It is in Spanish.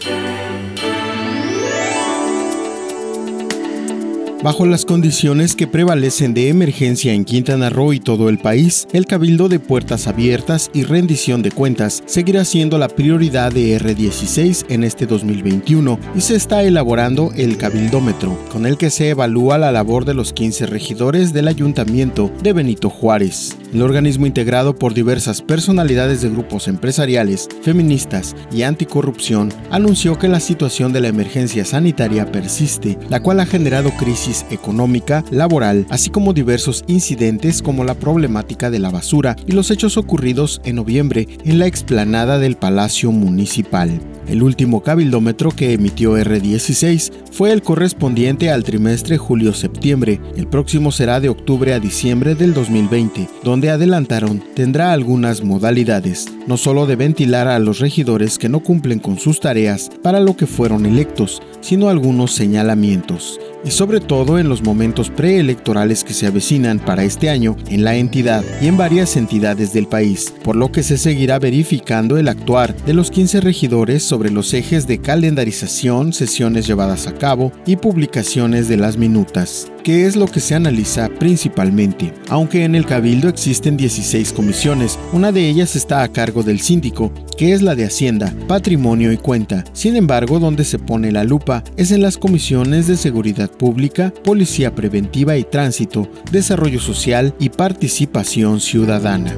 Thank you. Bajo las condiciones que prevalecen de emergencia en Quintana Roo y todo el país, el cabildo de puertas abiertas y rendición de cuentas seguirá siendo la prioridad de R16 en este 2021 y se está elaborando el cabildómetro, con el que se evalúa la labor de los 15 regidores del ayuntamiento de Benito Juárez. El organismo integrado por diversas personalidades de grupos empresariales, feministas y anticorrupción anunció que la situación de la emergencia sanitaria persiste, la cual ha generado crisis económica, laboral, así como diversos incidentes como la problemática de la basura y los hechos ocurridos en noviembre en la explanada del Palacio Municipal. El último cabildómetro que emitió R16 fue el correspondiente al trimestre julio-septiembre. El próximo será de octubre a diciembre del 2020, donde adelantaron tendrá algunas modalidades, no solo de ventilar a los regidores que no cumplen con sus tareas para lo que fueron electos, sino algunos señalamientos y sobre todo en los momentos preelectorales que se avecinan para este año en la entidad y en varias entidades del país, por lo que se seguirá verificando el actuar de los 15 regidores sobre los ejes de calendarización, sesiones llevadas a cabo y publicaciones de las minutas que es lo que se analiza principalmente. Aunque en el Cabildo existen 16 comisiones, una de ellas está a cargo del síndico, que es la de Hacienda, Patrimonio y Cuenta. Sin embargo, donde se pone la lupa es en las comisiones de Seguridad Pública, Policía Preventiva y Tránsito, Desarrollo Social y Participación Ciudadana.